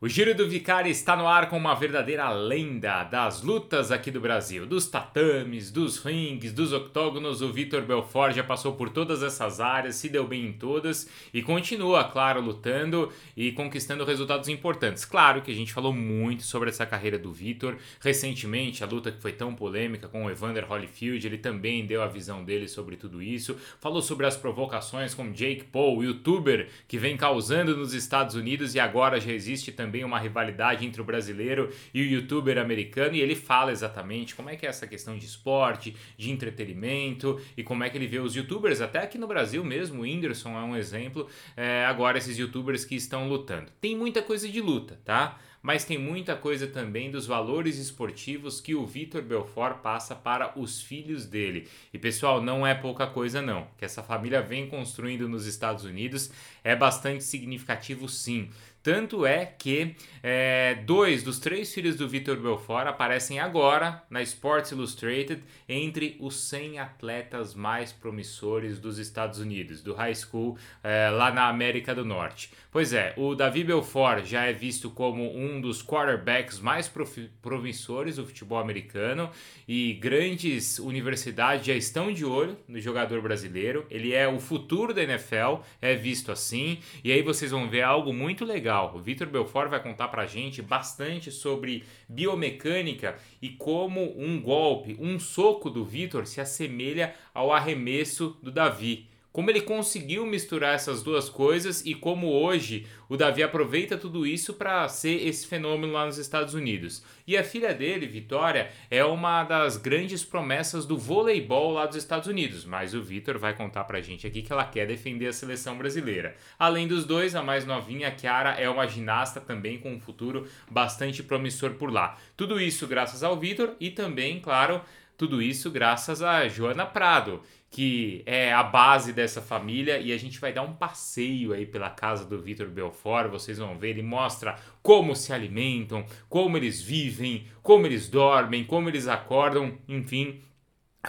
O Giro do Vicari está no ar com uma verdadeira lenda das lutas aqui do Brasil. Dos tatames, dos rings, dos octógonos, o Vitor Belfort já passou por todas essas áreas, se deu bem em todas e continua, claro, lutando e conquistando resultados importantes. Claro que a gente falou muito sobre essa carreira do Vitor. Recentemente, a luta que foi tão polêmica com o Evander Holyfield, ele também deu a visão dele sobre tudo isso. Falou sobre as provocações com Jake Paul, youtuber que vem causando nos Estados Unidos e agora já existe também também uma rivalidade entre o brasileiro e o youtuber americano, e ele fala exatamente como é que é essa questão de esporte, de entretenimento e como é que ele vê os youtubers, até aqui no Brasil mesmo, o Whindersson é um exemplo, é, agora esses youtubers que estão lutando. Tem muita coisa de luta, tá? mas tem muita coisa também dos valores esportivos que o Vitor Belfort passa para os filhos dele. E pessoal, não é pouca coisa não, que essa família vem construindo nos Estados Unidos é bastante significativo sim. Tanto é que é, dois dos três filhos do Vitor Belfort aparecem agora na Sports Illustrated entre os 100 atletas mais promissores dos Estados Unidos, do high school é, lá na América do Norte. Pois é, o Davi Belfort já é visto como um dos quarterbacks mais promissores do futebol americano e grandes universidades já estão de olho no jogador brasileiro. Ele é o futuro da NFL, é visto assim. E aí vocês vão ver algo muito legal. O Vitor Belfort vai contar pra gente bastante sobre biomecânica e como um golpe, um soco do Vitor se assemelha ao arremesso do Davi como ele conseguiu misturar essas duas coisas e como hoje o Davi aproveita tudo isso para ser esse fenômeno lá nos Estados Unidos. E a filha dele, Vitória, é uma das grandes promessas do voleibol lá dos Estados Unidos, mas o Vitor vai contar pra gente aqui que ela quer defender a seleção brasileira. Além dos dois, a mais novinha, a Chiara, é uma ginasta também com um futuro bastante promissor por lá. Tudo isso graças ao Vitor e também, claro, tudo isso graças a Joana Prado, que é a base dessa família e a gente vai dar um passeio aí pela casa do Vitor Belfort, vocês vão ver, ele mostra como se alimentam, como eles vivem, como eles dormem, como eles acordam, enfim,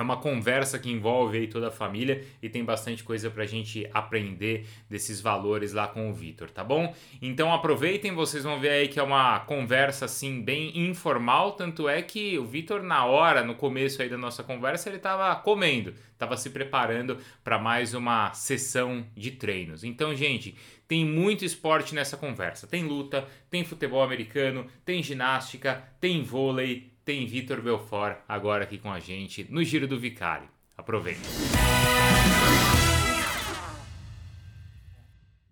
é uma conversa que envolve aí toda a família e tem bastante coisa para a gente aprender desses valores lá com o Vitor, tá bom? Então aproveitem, vocês vão ver aí que é uma conversa assim bem informal, tanto é que o Vitor na hora, no começo aí da nossa conversa, ele estava comendo, estava se preparando para mais uma sessão de treinos. Então, gente, tem muito esporte nessa conversa. Tem luta, tem futebol americano, tem ginástica, tem vôlei, tem Vitor Belfort agora aqui com a gente no Giro do Vicário. Aproveita.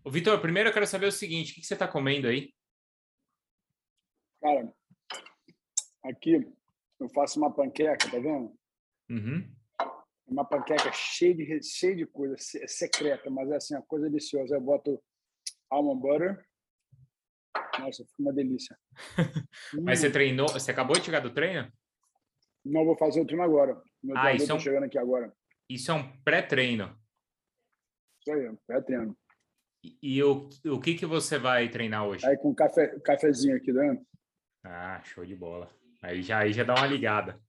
O Vitor, primeiro eu quero saber o seguinte: o que você está comendo aí? Cara, aqui eu faço uma panqueca, tá vendo? Uhum. Uma panqueca cheia de, cheia de coisa, secreta, mas é assim, uma coisa deliciosa. Eu boto almond butter, nossa, foi uma delícia. Mas você hum. treinou, você acabou de chegar do treino? Não, vou fazer o treino agora. Meu ah, isso é um... chegando aqui agora. Isso é um pré-treino. Isso aí, pré-treino. E, e o, o que, que você vai treinar hoje? Aí com café, cafezinho aqui dentro. Ah, show de bola. Aí já, aí já dá uma ligada.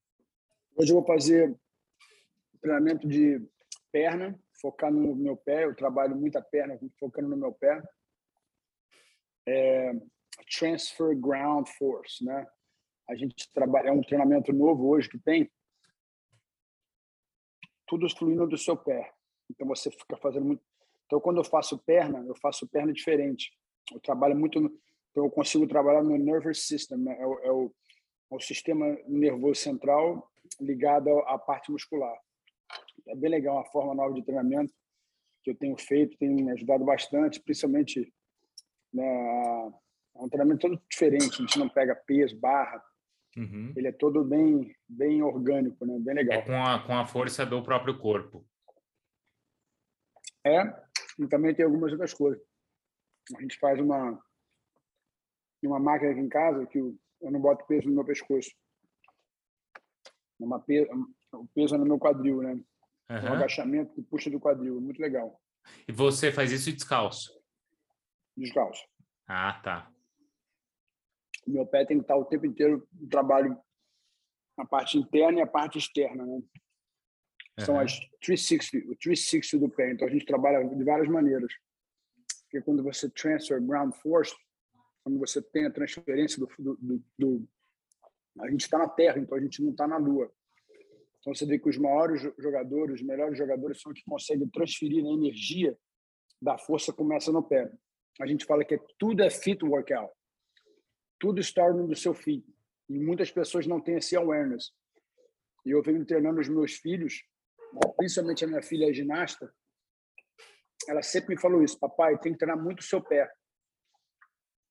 Hoje eu vou fazer treinamento de perna, focar no meu pé. Eu trabalho muita perna, focando no meu pé é, Transfer Ground Force, né? A gente trabalha, é um treinamento novo hoje que tem tudo fluindo do seu pé. Então você fica fazendo muito. Então quando eu faço perna, eu faço perna diferente. Eu trabalho muito, no... então eu consigo trabalhar no nervous system, né? é, o, é, o, é o sistema nervoso central ligado à parte muscular. É bem legal, uma forma nova de treinamento que eu tenho feito, tem me ajudado bastante, principalmente né, é um treinamento todo diferente. A gente não pega peso, barra. Uhum. Ele é todo bem, bem orgânico, né? Bem legal. É com a, com a força do próprio corpo. É, e também tem algumas outras coisas. A gente faz uma uma máquina aqui em casa que eu, eu não boto peso no meu pescoço. Uma pe... O peso é no meu quadril, né? Uhum. Um agachamento que puxa do quadril. Muito legal. E você faz isso descalço? descalço. Ah, tá. Meu pé tem que estar o tempo inteiro no trabalho na parte interna e a parte externa, né? São uhum. as 360, o 360 do pé. Então a gente trabalha de várias maneiras. Porque quando você transfer ground force, quando você tem a transferência do, do, do, do a gente está na Terra, então a gente não está na Lua. Então você vê que os maiores jogadores, os melhores jogadores são os que conseguem transferir a energia da força começa no pé. A gente fala que tudo é fit workout. Tudo está no seu fit. E muitas pessoas não têm esse awareness. E eu venho treinando os meus filhos, principalmente a minha filha é ginasta, ela sempre me falou isso, papai, tem que treinar muito o seu pé.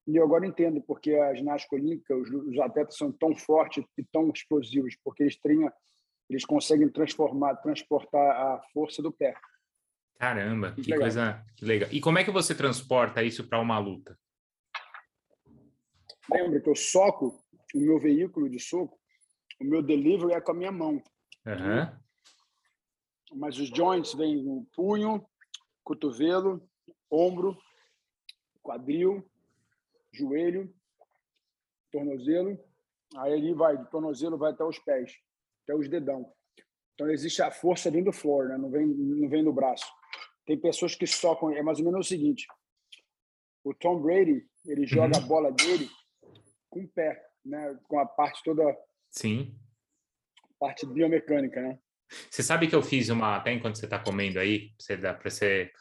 E eu agora entendo porque a ginástica olímpica, os, os atletas são tão fortes e tão explosivos, porque eles treinam, eles conseguem transformar, transportar a força do pé. Caramba, que, que coisa que legal. E como é que você transporta isso para uma luta? Lembra que eu soco o meu veículo de soco, o meu delivery é com a minha mão. Uhum. Mas os joints vêm no punho, cotovelo, ombro, quadril, joelho, tornozelo. Aí ele vai, do tornozelo vai até os pés, até os dedão. Então existe a força dentro do floor, né? não, vem, não vem no braço. Tem pessoas que socam, é mais ou menos o seguinte: o Tom Brady, ele joga uhum. a bola dele com o pé, né? com a parte toda. Sim. Parte biomecânica, né? Você sabe que eu fiz uma, até enquanto você está comendo aí, para você,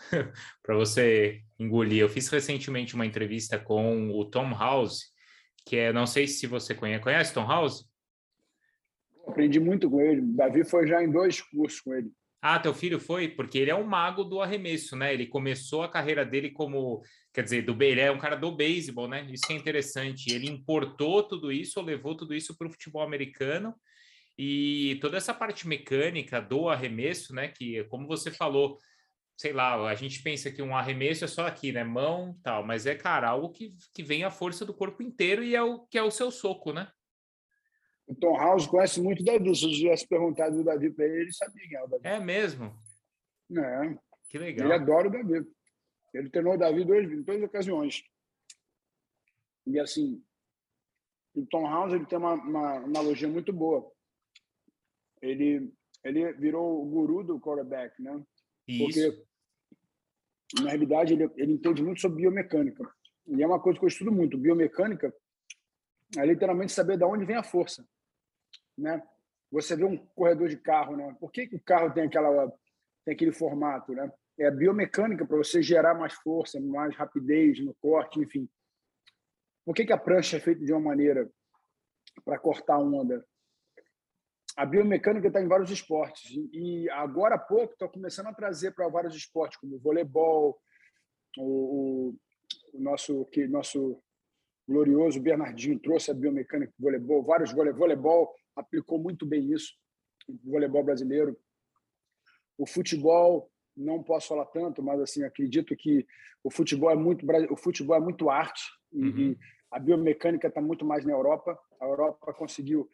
para você engolir, eu fiz recentemente uma entrevista com o Tom House, que é, não sei se você conhece, conhece Tom House? Aprendi muito com ele. Davi foi já em dois cursos com ele. Ah, teu filho foi? Porque ele é um mago do arremesso, né? Ele começou a carreira dele como, quer dizer, do ele é um cara do beisebol, né? Isso é interessante. Ele importou tudo isso, levou tudo isso para o futebol americano e toda essa parte mecânica do arremesso, né? Que, como você falou, sei lá, a gente pensa que um arremesso é só aqui, né? Mão, tal, mas é, cara, algo que, que vem a força do corpo inteiro e é o que é o seu soco, né? O Tom House conhece muito o Davi. Se eu tivesse perguntado do Davi para ele, ele sabia quem é o Davi. É mesmo? É. Que legal. Ele adora o Davi. Ele treinou o Davi dois, em duas ocasiões. E assim, o Tom House ele tem uma, uma analogia muito boa ele, ele virou o guru do quarterback, né? Isso. Porque, na realidade, ele, ele entende muito sobre biomecânica. E é uma coisa que eu estudo muito. Biomecânica é literalmente saber de onde vem a força, né? Você vê um corredor de carro, né? Por que, que o carro tem aquela tem aquele formato, né? É a biomecânica para você gerar mais força, mais rapidez no corte, enfim. Por que, que a prancha é feita de uma maneira para cortar onda? a biomecânica está em vários esportes e agora há pouco está começando a trazer para vários esportes como o voleibol, o, o, nosso que nosso glorioso Bernardinho trouxe a biomecânica do voleibol, vários voleibol aplicou muito bem isso, o voleibol brasileiro. O futebol não posso falar tanto, mas assim acredito que o futebol é muito o futebol é muito arte uhum. e a biomecânica está muito mais na Europa. A Europa conseguiu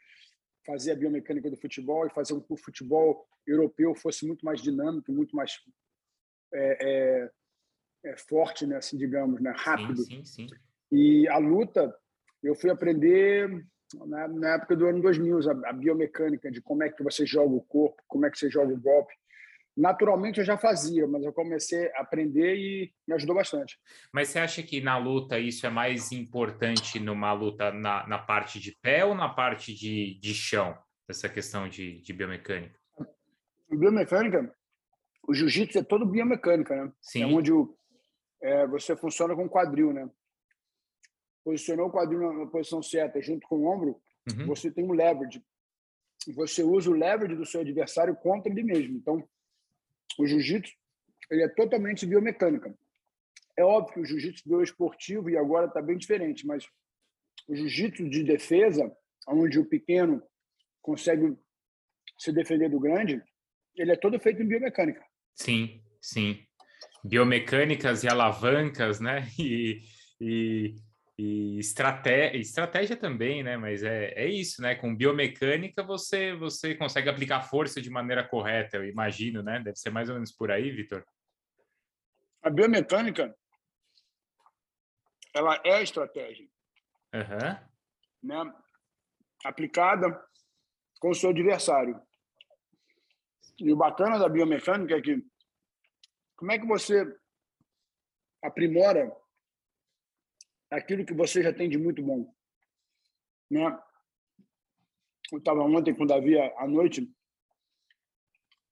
fazer a biomecânica do futebol e fazer com que o futebol europeu fosse muito mais dinâmico, muito mais é, é, é forte, né, assim, digamos, né, rápido. Sim, sim, sim. E a luta, eu fui aprender na, na época do ano 2000, a, a, biomecânica de como é que você joga o corpo, como é que você joga o golpe naturalmente eu já fazia, mas eu comecei a aprender e me ajudou bastante. Mas você acha que na luta isso é mais importante numa luta na, na parte de pé ou na parte de, de chão, essa questão de, de biomecânica? Biomecânica, o jiu-jitsu é todo biomecânica, né? Sim. É onde o, é, você funciona com quadril, né? Posicionou o quadril na posição certa junto com o ombro, uhum. você tem um leverage. Você usa o leverage do seu adversário contra ele mesmo. Então, o jiu-jitsu ele é totalmente biomecânica. É óbvio que o jiu-jitsu bioesportivo e agora está bem diferente, mas o jiu-jitsu de defesa, onde o pequeno consegue se defender do grande, ele é todo feito em biomecânica. Sim, sim. Biomecânicas e alavancas, né? E, e e estratégia, estratégia também, né? Mas é, é isso, né? Com biomecânica você você consegue aplicar força de maneira correta, eu imagino, né? Deve ser mais ou menos por aí, Vitor. A biomecânica ela é estratégia, uhum. né? Aplicada com o seu adversário. E o bacana da biomecânica é que como é que você aprimora aquilo que você já tem de muito bom. Né? Eu estava ontem com o Davi à noite,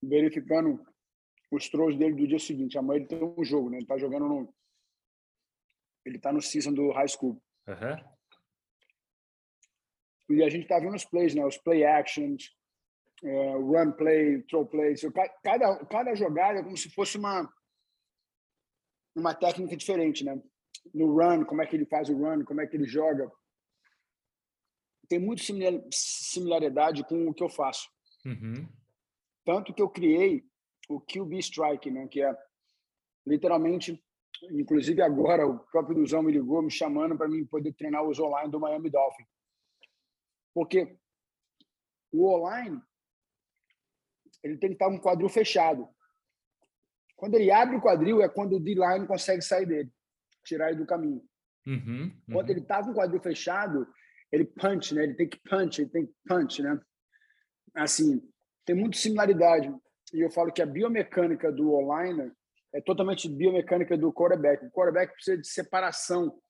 verificando os throws dele do dia seguinte. Amanhã ele tem um jogo, né? Ele está jogando no. Ele está no season do high school. Uhum. E a gente está vendo os plays, né? Os play actions, uh, run play, throw plays. Cada, cada jogada é como se fosse uma, uma técnica diferente, né? No run, como é que ele faz o run, como é que ele joga. Tem muita similaridade com o que eu faço. Uhum. Tanto que eu criei o QB Strike, né? Que é literalmente, inclusive agora o próprio Duzão me ligou me chamando para mim poder treinar os online do Miami Dolphins. Porque o online ele tem que estar um quadril fechado. Quando ele abre o quadril é quando o D-line consegue sair dele, tirar ele do caminho. Uhum, uhum. Quando ele está com o quadril fechado, ele punch, né? Ele tem que punch, ele tem que punch, né? Assim, tem muita similaridade. E eu falo que a biomecânica do online é totalmente biomecânica do quarterback. O quarterback precisa de separação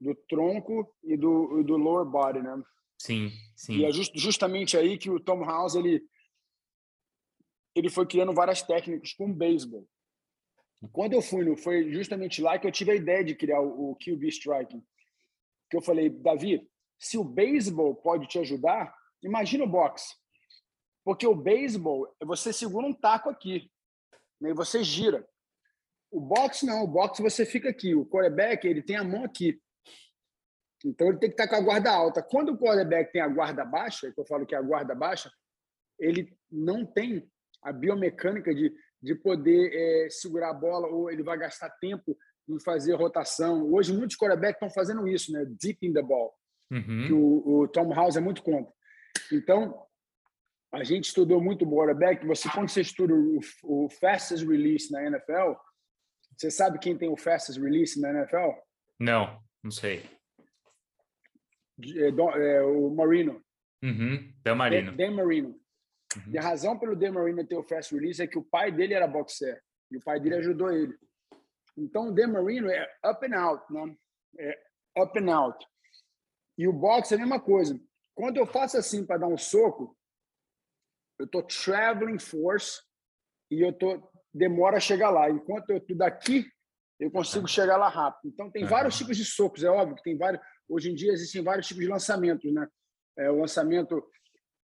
do tronco e do, do lower body, né? Sim, sim. E é just, justamente aí que o Tom House ele ele foi criando várias técnicas com beisebol. Quando eu fui, foi justamente lá que eu tive a ideia de criar o, o QB striking. Que eu falei, Davi, se o beisebol pode te ajudar, imagina o boxe. Porque o beisebol, você segura um taco aqui, né, e você gira. O boxe não, o boxe você fica aqui. O quarterback, ele tem a mão aqui. Então ele tem que estar com a guarda alta. Quando o quarterback tem a guarda baixa, que eu falo que é a guarda baixa, ele não tem a biomecânica de, de poder é, segurar a bola ou ele vai gastar tempo em fazer rotação. Hoje muitos quarterbacks estão fazendo isso, né? Deep in the ball. Uhum. Que o, o, Tom House é muito contra. Então, a gente estudou muito o quarterback. Você, quando você estuda o, o fastest release na NFL, você sabe quem tem o fastest release na NFL? Não, não sei. É, é, o Marino. Uhum, Dan Marino. Dan, Marino. Uhum. E a razão pelo Dan Marino ter o fast release é que o pai dele era boxer e o pai dele ajudou ele. Então, o Dan Marino é up and out, né? É up and out. E o boxe é a mesma coisa. Quando eu faço assim para dar um soco, eu tô traveling force e eu tô demora a chegar lá. Enquanto eu tô daqui, eu consigo chegar lá rápido. Então tem vários tipos de socos, é óbvio que tem vários Hoje em dia existem vários tipos de lançamentos, né? É, o lançamento,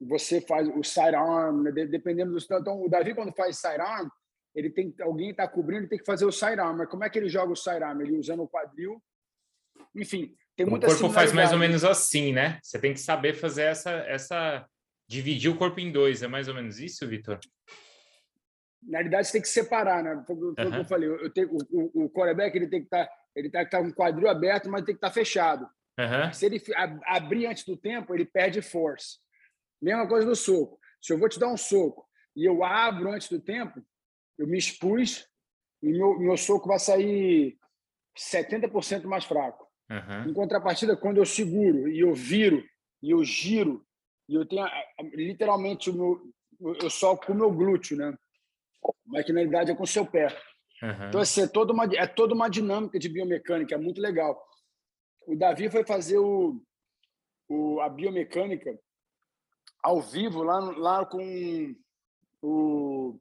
você faz o sidearm, né? dependendo do... Então, o Davi, quando faz sidearm, ele tem alguém está cobrindo, ele tem que fazer o sidearm. Mas como é que ele joga o sidearm? Ele usando o quadril. Enfim, tem muita O corpo faz mais ou menos assim, né? Você tem que saber fazer essa, essa dividir o corpo em dois. É mais ou menos isso, Vitor? Na realidade, você tem que separar, né? Foi o que eu falei. Eu tenho, o, o, quarterback ele tem que estar tá, ele tá, tá com o quadril aberto, mas tem que estar tá fechado. Uhum. Se ele abrir antes do tempo, ele perde força. Mesma coisa do soco. Se eu vou te dar um soco e eu abro antes do tempo, eu me expus e meu, meu soco vai sair 70% mais fraco. Uhum. Em contrapartida, quando eu seguro e eu viro e eu giro e eu tenho literalmente o meu, eu soco com o meu glúteo, né? Mas que na realidade é com o seu pé. Uhum. Então, assim, é toda, uma, é toda uma dinâmica de biomecânica, é muito legal o Davi foi fazer o, o, a biomecânica ao vivo lá, lá com o,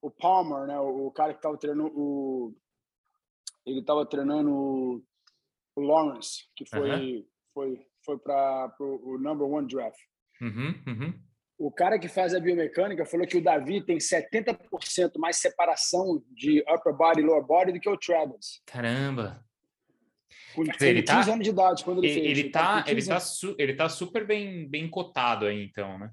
o Palmer, né? O cara que estava treinando o ele estava treinando o, o, Lawrence, que foi uhum. foi foi para o number one draft. Uhum, uhum. O cara que faz a biomecânica falou que o Davi tem 70% mais separação de upper body e lower body do que o Travis. Caramba! Dizer, ele 15 tá, anos de idade, quando ele, ele fez. Ele tá, ele tá, su, ele tá super bem, bem cotado aí, então, né?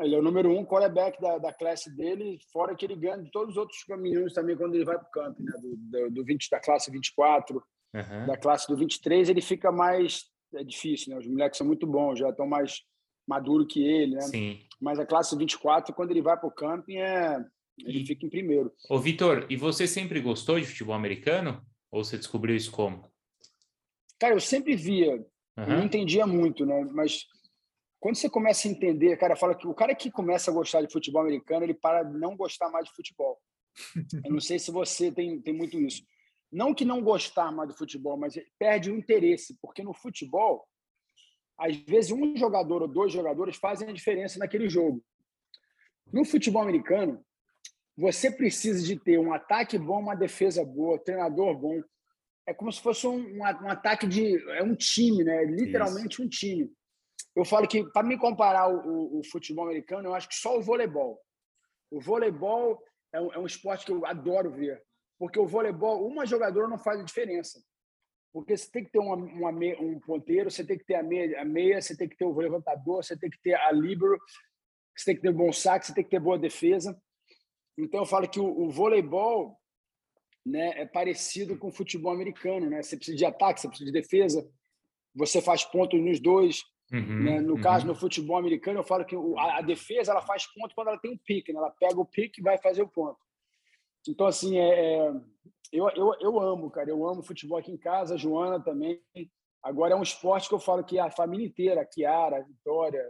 Ele é o número um quarterback da, da classe dele, fora que ele ganha de todos os outros caminhões também quando ele vai para o campo, né? Do, do, do 20, da classe 24, uhum. da classe do 23, ele fica mais. É difícil, né? Os moleques são muito bons, já estão mais maduro que ele, né? Sim. Mas a classe 24, quando ele vai para o camping, é... ele e... fica em primeiro. Ô, Vitor, e você sempre gostou de futebol americano? Ou você descobriu isso como? Cara, eu sempre via, uhum. não entendia muito, né? Mas quando você começa a entender, cara, fala que o cara que começa a gostar de futebol americano, ele para de não gostar mais de futebol. eu não sei se você tem, tem muito isso. não que não gostar mais do futebol, mas perde o interesse, porque no futebol, às vezes um jogador ou dois jogadores fazem a diferença naquele jogo. No futebol americano, você precisa de ter um ataque bom, uma defesa boa, um treinador bom. É como se fosse um, um, um ataque de. É um time, né? Literalmente Isso. um time. Eu falo que, para me comparar o, o, o, futebol americano, eu acho que só o voleibol. O voleibol é um, é um esporte que eu adoro ver. Porque o voleibol, uma jogadora não faz a diferença. Porque você tem que ter uma, uma meia, um ponteiro, você tem que ter a meia, a meia, você tem que ter o levantador, você tem que ter a libero, você tem que ter um bom saque, você tem que ter boa defesa. Então eu falo que o, o voleibol né, é parecido com o futebol americano, né? Você precisa de ataque, você precisa de defesa, você faz pontos nos dois. Uhum, né? No uhum. caso, no futebol americano, eu falo que a, a, defesa ela faz ponto quando ela tem um pique, né? ela pega o pique e vai fazer o ponto. Então, assim, é, é, eu, eu, eu amo, cara. Eu amo futebol aqui em casa, a Joana também. Agora é um esporte que eu falo que a família inteira, a Kiara, a Vitória,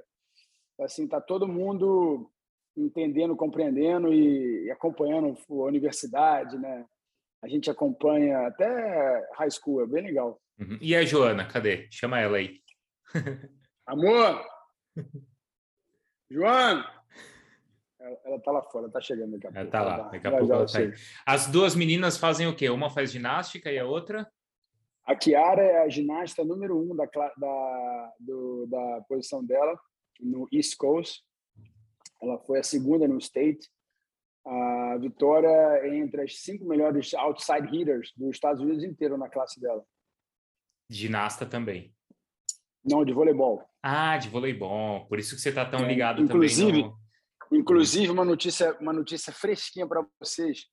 assim, tá todo mundo entendendo, compreendendo e, acompanhando a universidade, né? A gente acompanha até high school, é bem legal. Uhum. E a Joana, cadê? Chama ela aí. Amor! Joana! Ela, está lá fora, está chegando daqui a pouco. Ela está lá, daqui a pouco ela tá As duas meninas fazem o quê? Uma faz ginástica e a outra? A Kiara é a ginasta número um da, da, do, da posição dela no East Coast. Ela foi a segunda no State. A Vitória é entre as cinco melhores outside hitters dos Estados Unidos inteiro na classe dela. Ginasta também. Não, de voleibol. Ah, de voleibol. Por isso que você está tão é, ligado inclusive, também. No... Inclusive, uma notícia, uma notícia fresquinha para vocês.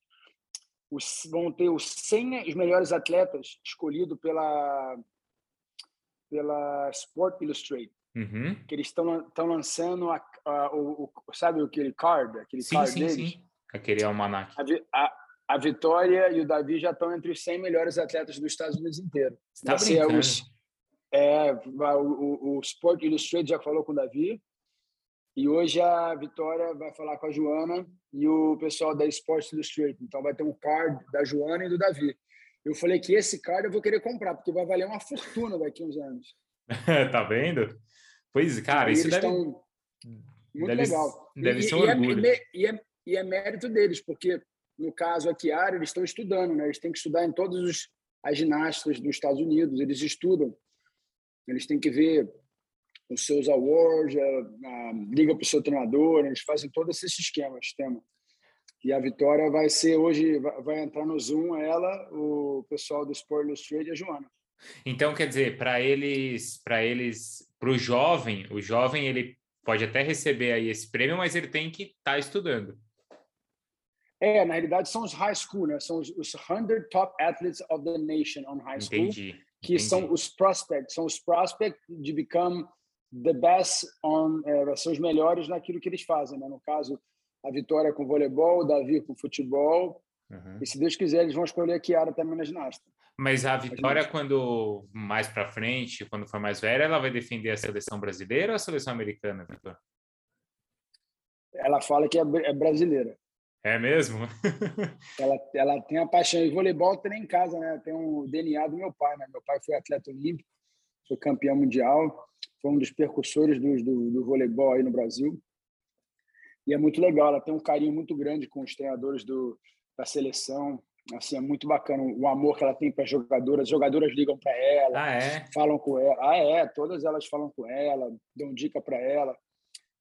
Os, vão ter os 100 os melhores atletas escolhidos pela, pela Sport Illustrated. Uhum. Que eles estão lançando a, a, o, o, sabe aquele card, aquele sim, card sim, deles? Sim. Aquele almanac. A, a, a Vitória e o Davi já estão entre os 100 melhores atletas dos Estados Unidos inteiro. Você tá brincando. Os, é, o, o, o Sport Illustrated já falou com o Davi, e hoje a Vitória vai falar com a Joana e o pessoal da Sports Illustrated. Então vai ter um card da Joana e do Davi. Eu falei que esse card eu vou querer comprar, porque vai valer uma fortuna daqui uns anos. tá vendo? Pois, cara, isso deve... Muito deve, legal. Deve e, ser um é orgulho. É, e, é, e é mérito deles, porque no caso aqui, área, eles estão estudando, né? Eles têm que estudar em todos os as ginastas dos Estados Unidos, eles estudam. Eles têm que ver os seus awards, a, a liga para o seu treinador, eles fazem todo esse esquema, sistema. E a Vitória vai ser hoje, vai, vai entrar no Zoom ela, o pessoal do Sport Illustrated e a Joana. Então, quer dizer, para eles, para eles, para o jovem, o jovem ele pode até receber aí esse prêmio, mas ele tem que estar tá estudando. É, na realidade são os high school, né? São os, os 100 top athletes of the nation on high school, entendi, que entendi. são os prospects, são os prospects de become the best on, é, são os melhores naquilo que eles fazem, né? No caso, a Vitória com voleibol, o Davi com futebol. Uhum. E se Deus quiser, eles vão escolher a Kiara também na ginástica. Mas a Vitória, quando mais para frente, quando for mais velha, ela vai defender a seleção brasileira ou a seleção americana, Vitor? Ela fala que é, é brasileira. É mesmo? ela, ela tem a paixão. E voleibol tem em casa, né? Tem o DNA do meu pai, né? Meu pai foi atleta olímpico, foi campeão mundial foi um dos percussores do, do, do voleibol aí no Brasil. E é muito legal, ela tem um carinho muito grande com os treinadores do, da seleção. Assim, é muito bacana o amor que ela tem para as jogadoras. As jogadoras ligam para ela, ah, é? falam com ela. Ah, é, todas elas falam com ela, dão dica para ela.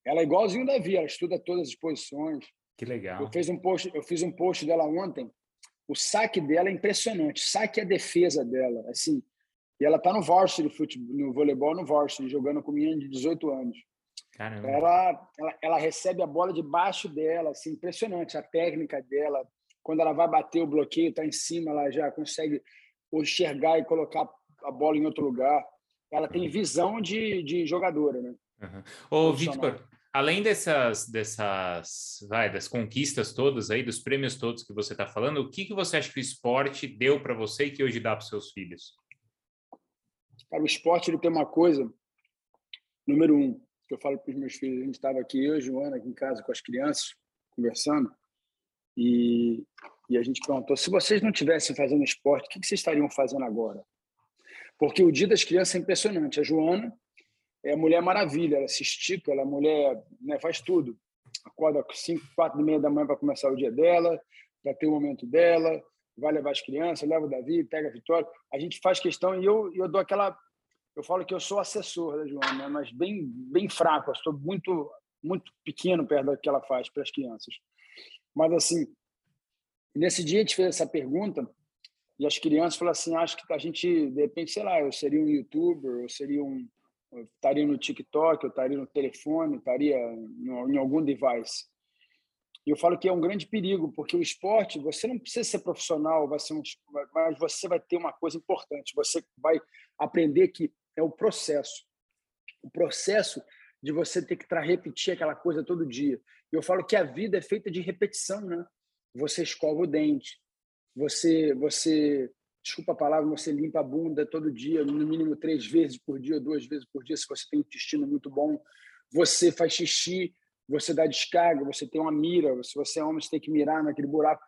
Ela é igualzinho da Via, ela estuda todas as posições. Que legal. Eu fiz um post, eu fiz um post dela ontem. O saque dela é impressionante. O saque é a defesa dela. Assim, e ela tá no varsity futebol, no voleibol no varsity, jogando com menina de 18 anos. Caramba. Ela, ela, ela recebe a bola debaixo dela, assim, impressionante a técnica dela. Quando ela vai bater o bloqueio, tá em cima, ela já consegue enxergar e colocar a bola em outro lugar. Ela tem visão de, de jogadora, né? Uhum. Ô, Victor, além dessas, dessas, vai, das conquistas todas aí, dos prêmios todos que você está falando, o que, que você acha que o esporte deu para você e que hoje dá para seus filhos? Cara, o esporte ele tem uma coisa, número um, que eu falo para os meus filhos. A gente estava aqui, eu e Joana, aqui em casa com as crianças, conversando. E e a gente perguntou: se vocês não tivessem fazendo esporte, o que vocês estariam fazendo agora? Porque o dia das crianças é impressionante. A Joana é a mulher maravilha, ela se estica, ela é mulher, né, faz tudo. Acorda às 5, 4 e meia da manhã para começar o dia dela, para ter o momento dela, vai levar as crianças, leva o Davi, pega a Vitória. A gente faz questão e eu, eu dou aquela. Eu falo que eu sou assessor da Joana, né, mas bem, bem fraco, estou muito, muito pequeno perto do que ela faz para as crianças. Mas, assim, nesse dia a gente fez essa pergunta e as crianças falaram assim: acho que a gente, de repente, sei lá, eu seria um youtuber, eu seria um. Eu estaria no TikTok, eu estaria no telefone, estaria em algum device. E eu falo que é um grande perigo, porque o esporte, você não precisa ser profissional, vai ser um, mas você vai ter uma coisa importante, você vai aprender que é o processo. O processo de você ter que repetir aquela coisa todo dia. Eu falo que a vida é feita de repetição, né? Você escova o dente, você, você, desculpa a palavra, você limpa a bunda todo dia, no mínimo três vezes por dia, duas vezes por dia, se você tem um intestino muito bom. Você faz xixi, você dá descarga, você tem uma mira, se você é homem, você tem que mirar naquele buraco.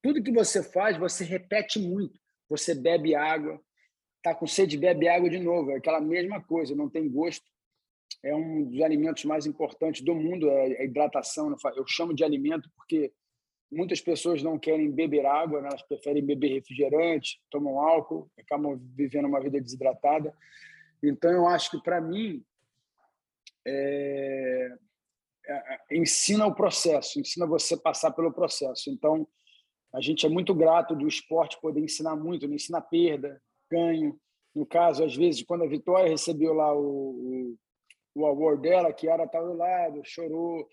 Tudo que você faz, você repete muito. Você bebe água, tá com sede, bebe água de novo, é aquela mesma coisa, não tem gosto, é um dos alimentos mais importantes do mundo, é a hidratação. Eu chamo de alimento porque muitas pessoas não querem beber água, né? elas preferem beber refrigerante, tomam álcool, acabam vivendo uma vida desidratada. Então, eu acho que, para mim, é... É, é... ensina o processo, ensina você passar pelo processo. Então, a gente é muito grato do esporte poder ensinar muito, não ensina perda, ganho. No caso, às vezes, quando a Vitória recebeu lá o, o award dela, a Kiara estava do lado, chorou,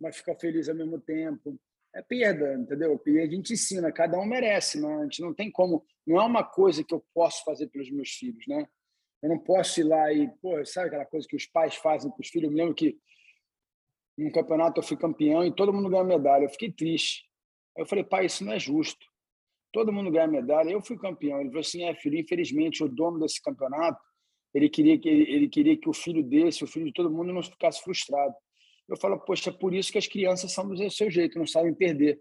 mas fica feliz ao mesmo tempo. É perda, entendeu? E a gente ensina, cada um merece, né? a gente não tem como, não é uma coisa que eu posso fazer pelos meus filhos, né? Eu não posso ir lá e, pô, sabe aquela coisa que os pais fazem para os filhos? Eu me lembro que num campeonato eu fui campeão e todo mundo ganhou medalha. Eu fiquei triste. Aí eu falei, pai, isso não é justo. Todo mundo ganha medalha. Eu fui campeão. Ele falou assim: é, filho, infelizmente o dono desse campeonato ele queria que ele queria que o filho desse, o filho de todo mundo não ficasse frustrado. Eu falo, poxa, é por isso que as crianças são do seu jeito, não sabem perder.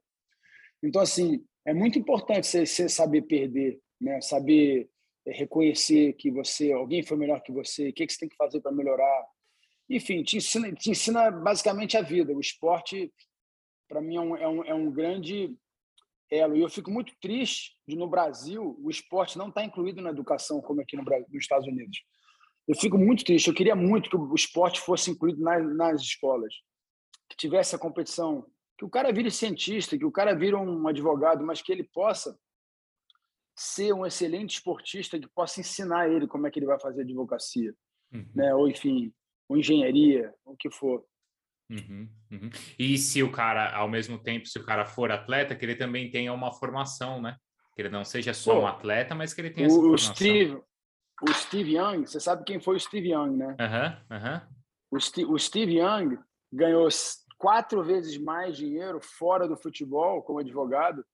Então, assim, é muito importante você, você saber perder, né? Saber reconhecer que você, alguém foi melhor que você, o que, que você tem que fazer para melhorar. Enfim, te ensina, te ensina basicamente a vida. O esporte, para mim, é um, é, um, é um grande elo. E eu fico muito triste de, no Brasil, o esporte não estar tá incluído na educação, como aqui no nos Estados Unidos. Eu fico muito triste. Eu queria muito que o esporte fosse incluído nas, nas escolas, que tivesse a competição, que o cara vire cientista, que o cara vire um advogado, mas que ele possa ser um excelente esportista, que possa ensinar ele como é que ele vai fazer advocacia, uhum. né? Ou enfim, ou engenharia, o que for. Uhum, uhum. E se o cara, ao mesmo tempo, se o cara for atleta, que ele também tenha uma formação, né? Que ele não seja só Pô, um atleta, mas que ele tenha o, essa formação. Steve, o Steve Young, você sabe quem foi o Steve Young, né? Uhum, uhum. O, Steve, o Steve Young ganhou quatro vezes mais dinheiro fora do futebol como advogado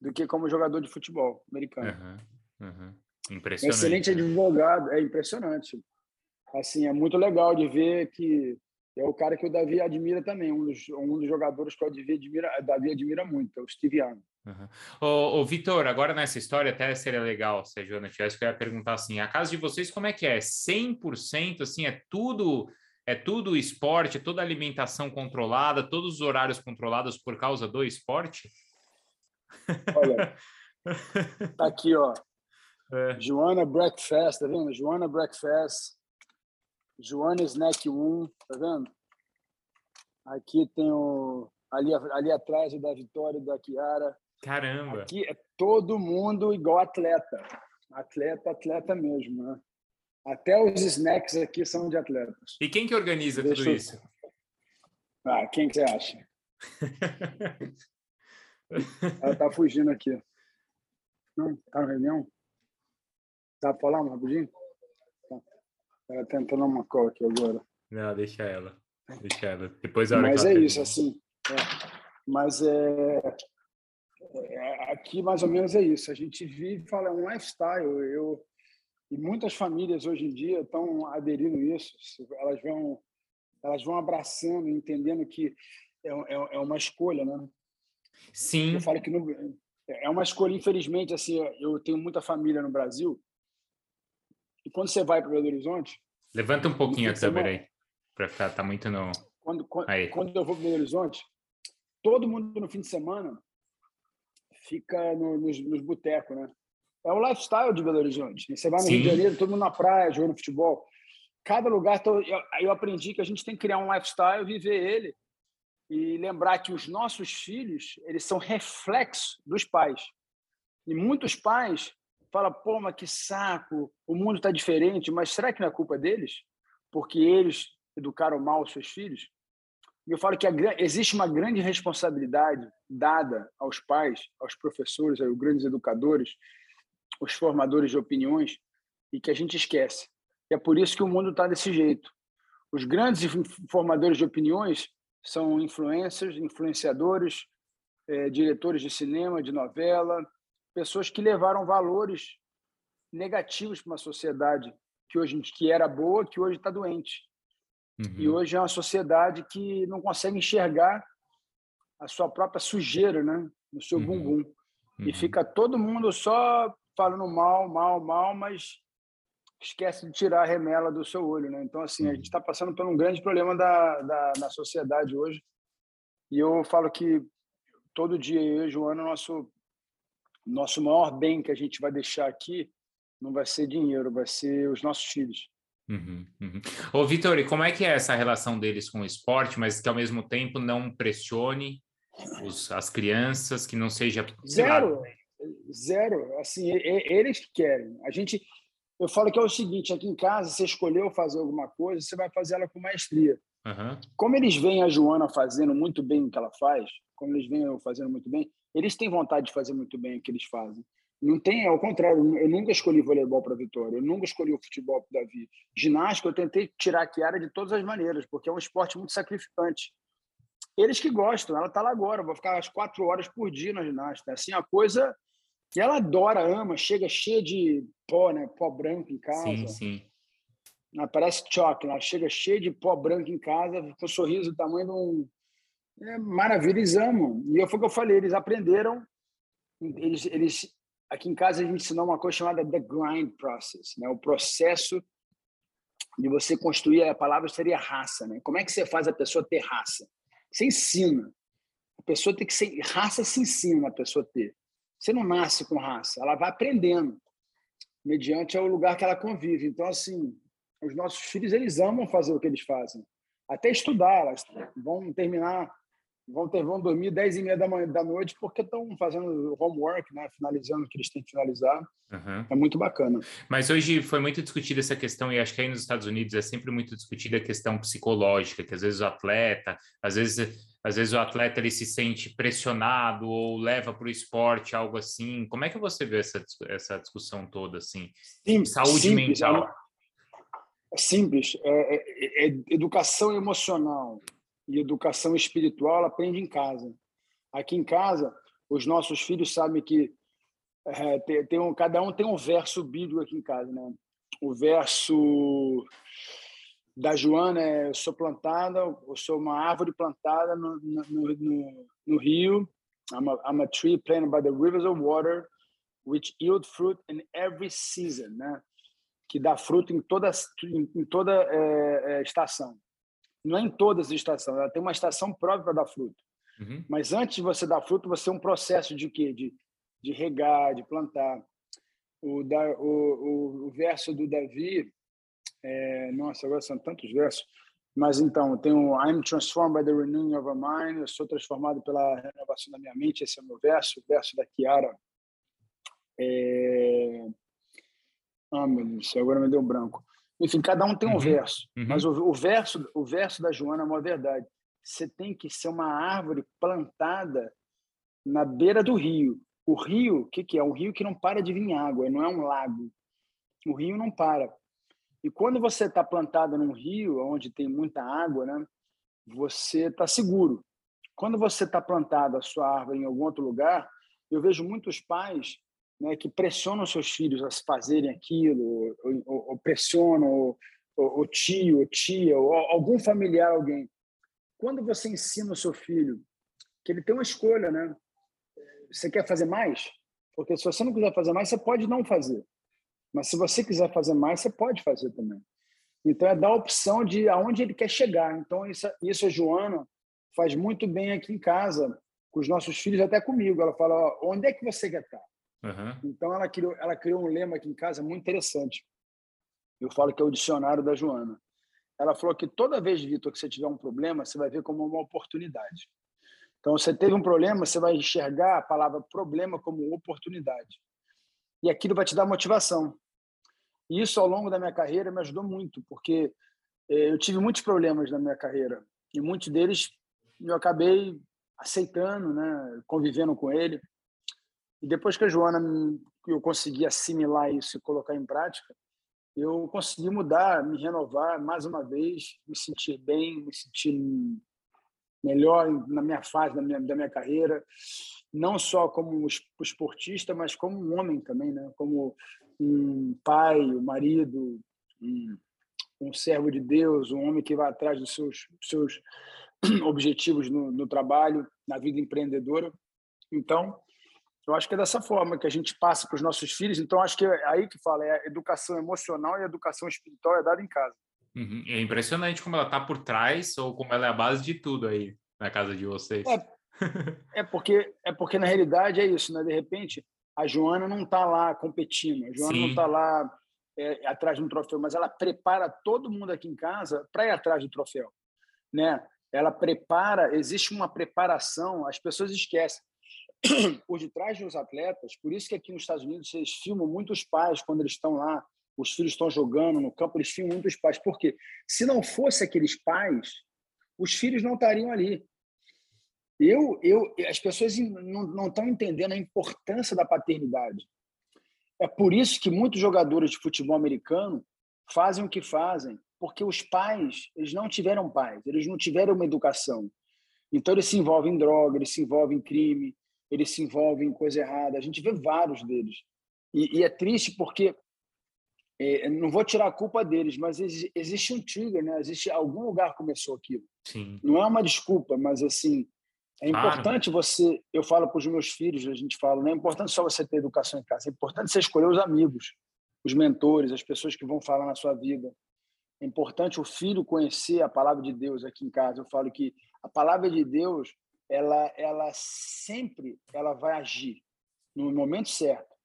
do que como jogador de futebol americano. Uhum, uhum. Impressionante. Excelente advogado, é impressionante. Assim, é muito legal de ver que é o cara que o Davi admira também, um dos, um dos jogadores que o Davi admira, Davi admira muito, é o Steve Young. Uhum. Ô, ô Vitor, agora nessa história até seria legal se a Joana tivesse que eu ia perguntar assim, a casa de vocês como é que é? 100% assim, é tudo é tudo esporte, é toda alimentação controlada, todos os horários controlados por causa do esporte? Olha, tá aqui, ó. É. Joana Breakfast, tá vendo? Joana Breakfast, Joana Snack 1, tá vendo? Aqui tem o ali, ali atrás o da Vitória e da Kiara. Caramba! Aqui é todo mundo igual atleta. Atleta, atleta mesmo, né? Até os snacks aqui são de atletas. E quem que organiza Deixa tudo eu... isso? Ah, quem que você acha? Ela tá fugindo aqui. Não, tá na reunião? Dá pra falar um rapidinho? Ela entrando uma call aqui agora. Não, deixa ela. Deixa ela. Depois a hora Mas é isso, assim. É. Mas é, é, aqui mais ou menos é isso. A gente vive, fala, é um lifestyle. Eu, e muitas famílias hoje em dia estão aderindo a isso. Elas vão, elas vão abraçando, entendendo que é, é, é uma escolha, né? Sim. Eu falo que não, é uma escolha, infelizmente, assim, eu tenho muita família no Brasil. E quando você vai para Belo Horizonte. Levanta um pouquinho a câmera aí, para ficar, tá muito no. Quando, quando, aí. quando eu vou para Belo Horizonte, todo mundo no fim de semana fica no, nos, nos botecos, né? É o lifestyle de Belo Horizonte. Você vai no Sim. Rio de Janeiro, todo mundo na praia, jogando futebol. Cada lugar, eu aprendi que a gente tem que criar um lifestyle, viver ele e lembrar que os nossos filhos eles são reflexo dos pais. E muitos pais falam, pô, mas que saco, o mundo está diferente, mas será que não é culpa deles? Porque eles educaram mal os seus filhos? E eu falo que a, existe uma grande responsabilidade dada aos pais, aos professores, aos grandes educadores, os formadores de opiniões, e que a gente esquece. E é por isso que o mundo está desse jeito. Os grandes formadores de opiniões são influencers, influenciadores, é, diretores de cinema, de novela, pessoas que levaram valores negativos para uma sociedade que hoje que era boa, que hoje está doente. Uhum. E hoje é uma sociedade que não consegue enxergar a sua própria sujeira, né, no seu uhum. bumbum. Uhum. E fica todo mundo só falando mal, mal, mal, mas esquece de tirar a remela do seu olho, né? Então, assim, a gente está passando por um grande problema da, da, na sociedade hoje. E eu falo que todo dia eu e Joana, nosso nosso maior bem que a gente vai deixar aqui não vai ser dinheiro, vai ser os nossos filhos. Uhum, uhum. Ô, Vitor, e como é que é essa relação deles com o esporte, mas que ao mesmo tempo não pressione os, as crianças, que não seja... Zero, zero. Assim, eles que querem. A gente, eu falo que é o seguinte: aqui em casa, você escolheu fazer alguma coisa, você vai fazer ela com maestria. Uhum. Como eles veem a Joana fazendo muito bem o que ela faz, como eles veem eu fazendo muito bem, eles têm vontade de fazer muito bem o que eles fazem. Não tem, ao contrário, eu nunca escolhi voleibol para Vitória, eu nunca escolhi o futebol para Davi. Ginástica, eu tentei tirar a Kiara de todas as maneiras, porque é um esporte muito sacrificante. Eles que gostam, ela está lá agora, vou ficar as quatro horas por dia na ginástica. Assim, a coisa que ela adora, ama, chega cheia de pó, né? Pó branco em casa. Sim, sim. Ela parece choque, ela chega cheia de pó branco em casa, com um sorriso do tamanho de um. É maravilha, eles amam. E foi o que eu falei, eles aprenderam. Eles, eles, aqui em casa a gente ensinou uma coisa chamada the grind process, né? O processo de você construir, a palavra seria raça, né? Como é que você faz a pessoa ter raça? Você ensina. A pessoa tem que ser. Raça se ensina a pessoa ter. Você não nasce com raça, ela vai aprendendo mediante o lugar que ela convive. Então, assim, os nossos filhos eles amam fazer o que eles fazem, até estudar. Elas vão terminar, vão ter, vão dormir 10 e meia da, manhã, da noite porque estão fazendo homework, né? finalizando o que eles têm que finalizar. Uhum. É muito bacana. Mas hoje foi muito discutida essa questão, e acho que aí nos Estados Unidos é sempre muito discutida a questão psicológica, que às vezes o atleta, às vezes às vezes o atleta ele se sente pressionado ou leva para o esporte algo assim. Como é que você vê essa, essa discussão toda assim? Sim, Saúde simples, mental. É, é simples. É, é, é, educação emocional e educação espiritual aprende em casa. Aqui em casa, os nossos filhos sabem que é, tem, tem um, cada um tem um verso bíblico aqui em casa, né? O verso da Joana é eu sou plantada, eu sou uma árvore plantada no, no, no, no rio. I'm a, I'm a tree planted by the rivers of water, which yield fruit in every season, né? Que dá fruto em toda em, toda é, é, estação. Não é em todas as estações, ela tem uma estação própria para dar fruto. Uhum. Mas antes de você dar fruto, você é um processo de quê? De, de regar, de plantar. O, da, o, o, o verso do Davi é, nossa, agora são tantos versos. Mas então, tem o I'm transformed by the renewing of a mind, eu sou transformado pela renovação da minha mente, esse é o meu verso, o verso da Kiara. É... Ah, meu Deus, agora me deu branco. Enfim, cada um tem um uhum. verso, uhum. mas o, o, verso, o verso da Joana é uma verdade. Você tem que ser uma árvore plantada na beira do rio. O rio, o que, que é? Um rio que não para de vir água, não é um lago. O rio não para. E quando você está plantado num rio onde tem muita água, né, você está seguro. Quando você está plantado a sua árvore em algum outro lugar, eu vejo muitos pais né, que pressionam seus filhos a fazerem aquilo, ou, ou, ou pressionam o, tio, ou tia, ou algum familiar, alguém. Quando você ensina o seu filho que ele tem uma escolha, né? você quer fazer mais? Porque se você não quiser fazer mais, você pode não fazer. Mas se você quiser fazer mais, você pode fazer também. Então, é dar a opção de aonde ele quer chegar. Então, isso, isso a Joana faz muito bem aqui em casa, com os nossos filhos, até comigo. Ela fala: ó, onde é que você quer estar? Uhum. Então, ela criou, ela criou um lema aqui em casa muito interessante. Eu falo que é o dicionário da Joana. Ela falou que toda vez, Vitor, que você tiver um problema, você vai ver como uma oportunidade. Então, você teve um problema, você vai enxergar a palavra problema como oportunidade. E aquilo vai te dar motivação. E isso, ao longo da minha carreira, me ajudou muito, porque eh, eu tive muitos problemas na minha carreira. E muitos deles eu acabei aceitando, né, convivendo com ele. E depois que a Joana eu consegui assimilar isso e colocar em prática, eu consegui mudar, me renovar mais uma vez, me sentir bem, me sentir melhor na minha fase da minha, da minha carreira, não só como esportista, mas como um homem também, né? Como um pai, um marido, um, um servo de Deus, um homem que vai atrás dos seus, seus objetivos no, no trabalho, na vida empreendedora. Então, eu acho que é dessa forma que a gente passa para os nossos filhos. Então, acho que é aí que fala, é educação emocional e educação espiritual é dada em casa. Uhum. É impressionante como ela está por trás ou como ela é a base de tudo aí na casa de vocês. É, é porque é porque na realidade é isso, né? De repente a Joana não está lá competindo, a Joana Sim. não está lá é, atrás de um troféu, mas ela prepara todo mundo aqui em casa para ir atrás do troféu, né? Ela prepara, existe uma preparação, as pessoas esquecem por detrás dos atletas. Por isso que aqui nos Estados Unidos eles filmam muitos pais quando eles estão lá, os filhos estão jogando no campo, eles filmam muitos pais. Porque se não fosse aqueles pais, os filhos não estariam ali. Eu, eu, as pessoas não, não estão entendendo a importância da paternidade. É por isso que muitos jogadores de futebol americano fazem o que fazem, porque os pais eles não tiveram pais, eles não tiveram uma educação. Então eles se envolvem em droga, eles se envolvem em crime, eles se envolvem em coisa errada. A gente vê vários deles. E, e é triste porque é, não vou tirar a culpa deles, mas existe um trigger, né? Existe algum lugar começou aquilo. Sim. Não é uma desculpa, mas assim é importante você. Eu falo para os meus filhos, a gente fala, não é importante só você ter educação em casa, é importante você escolher os amigos, os mentores, as pessoas que vão falar na sua vida. É importante o filho conhecer a palavra de Deus aqui em casa. Eu falo que a palavra de Deus ela, ela sempre ela vai agir no momento certo.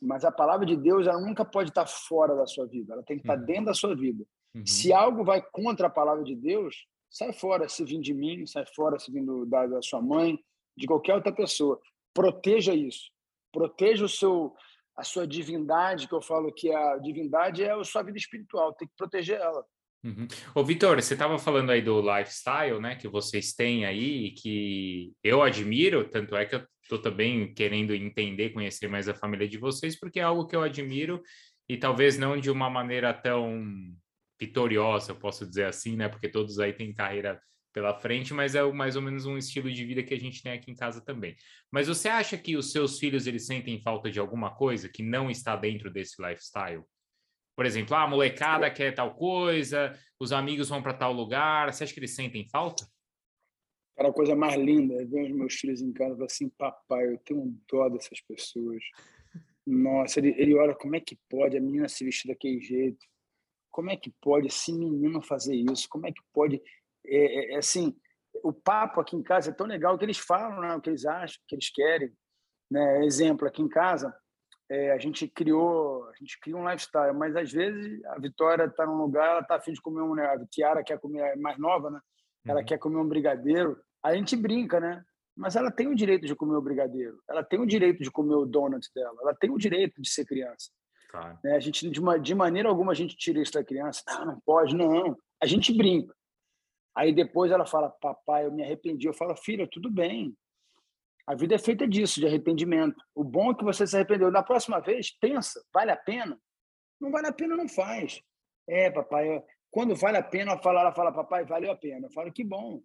Mas a palavra de Deus ela nunca pode estar fora da sua vida, ela tem que estar uhum. dentro da sua vida. Uhum. Se algo vai contra a palavra de Deus, sai fora se vir de mim, sai fora se vindo da, da sua mãe, de qualquer outra pessoa. Proteja isso. Proteja o seu a sua divindade, que eu falo que a divindade é a sua vida espiritual, tem que proteger ela. Uhum. Ô, Vitor, você estava falando aí do lifestyle, né, que vocês têm aí, que eu admiro, tanto é que eu estou também querendo entender, conhecer mais a família de vocês, porque é algo que eu admiro e talvez não de uma maneira tão vitoriosa, eu posso dizer assim, né, porque todos aí têm carreira pela frente, mas é mais ou menos um estilo de vida que a gente tem aqui em casa também. Mas você acha que os seus filhos eles sentem falta de alguma coisa que não está dentro desse lifestyle? Por exemplo, ah, a molecada quer tal coisa, os amigos vão para tal lugar. Você acha que eles sentem falta? Cara, a coisa mais linda é ver os meus filhos em casa e assim: papai, eu tenho um dó dessas pessoas. Nossa, ele, ele olha como é que pode a menina se vestir daquele jeito. Como é que pode esse menino fazer isso? Como é que pode. É, é, é assim, o papo aqui em casa é tão legal que eles falam né, o que eles acham, o que eles querem. Né? Exemplo, aqui em casa, é, a gente criou, a gente cria um lifestyle, mas às vezes a Vitória está num lugar, ela está afim de comer um, né? a Kiara quer comer, é mais nova, né? Ela uhum. quer comer um brigadeiro, a gente brinca, né? Mas ela tem o direito de comer o brigadeiro, ela tem o direito de comer o donut dela, ela tem o direito de ser criança. Claro. Né? A gente de, uma, de maneira alguma a gente tira isso da criança, não, não pode, não. A gente brinca. Aí depois ela fala, papai, eu me arrependi. Eu falo, filha, tudo bem, a vida é feita disso, de arrependimento. O bom é que você se arrependeu. Da próxima vez, pensa, vale a pena? Não vale a pena, não faz. É, papai, quando vale a pena, ela fala, ela fala, papai, valeu a pena. Eu falo, que bom.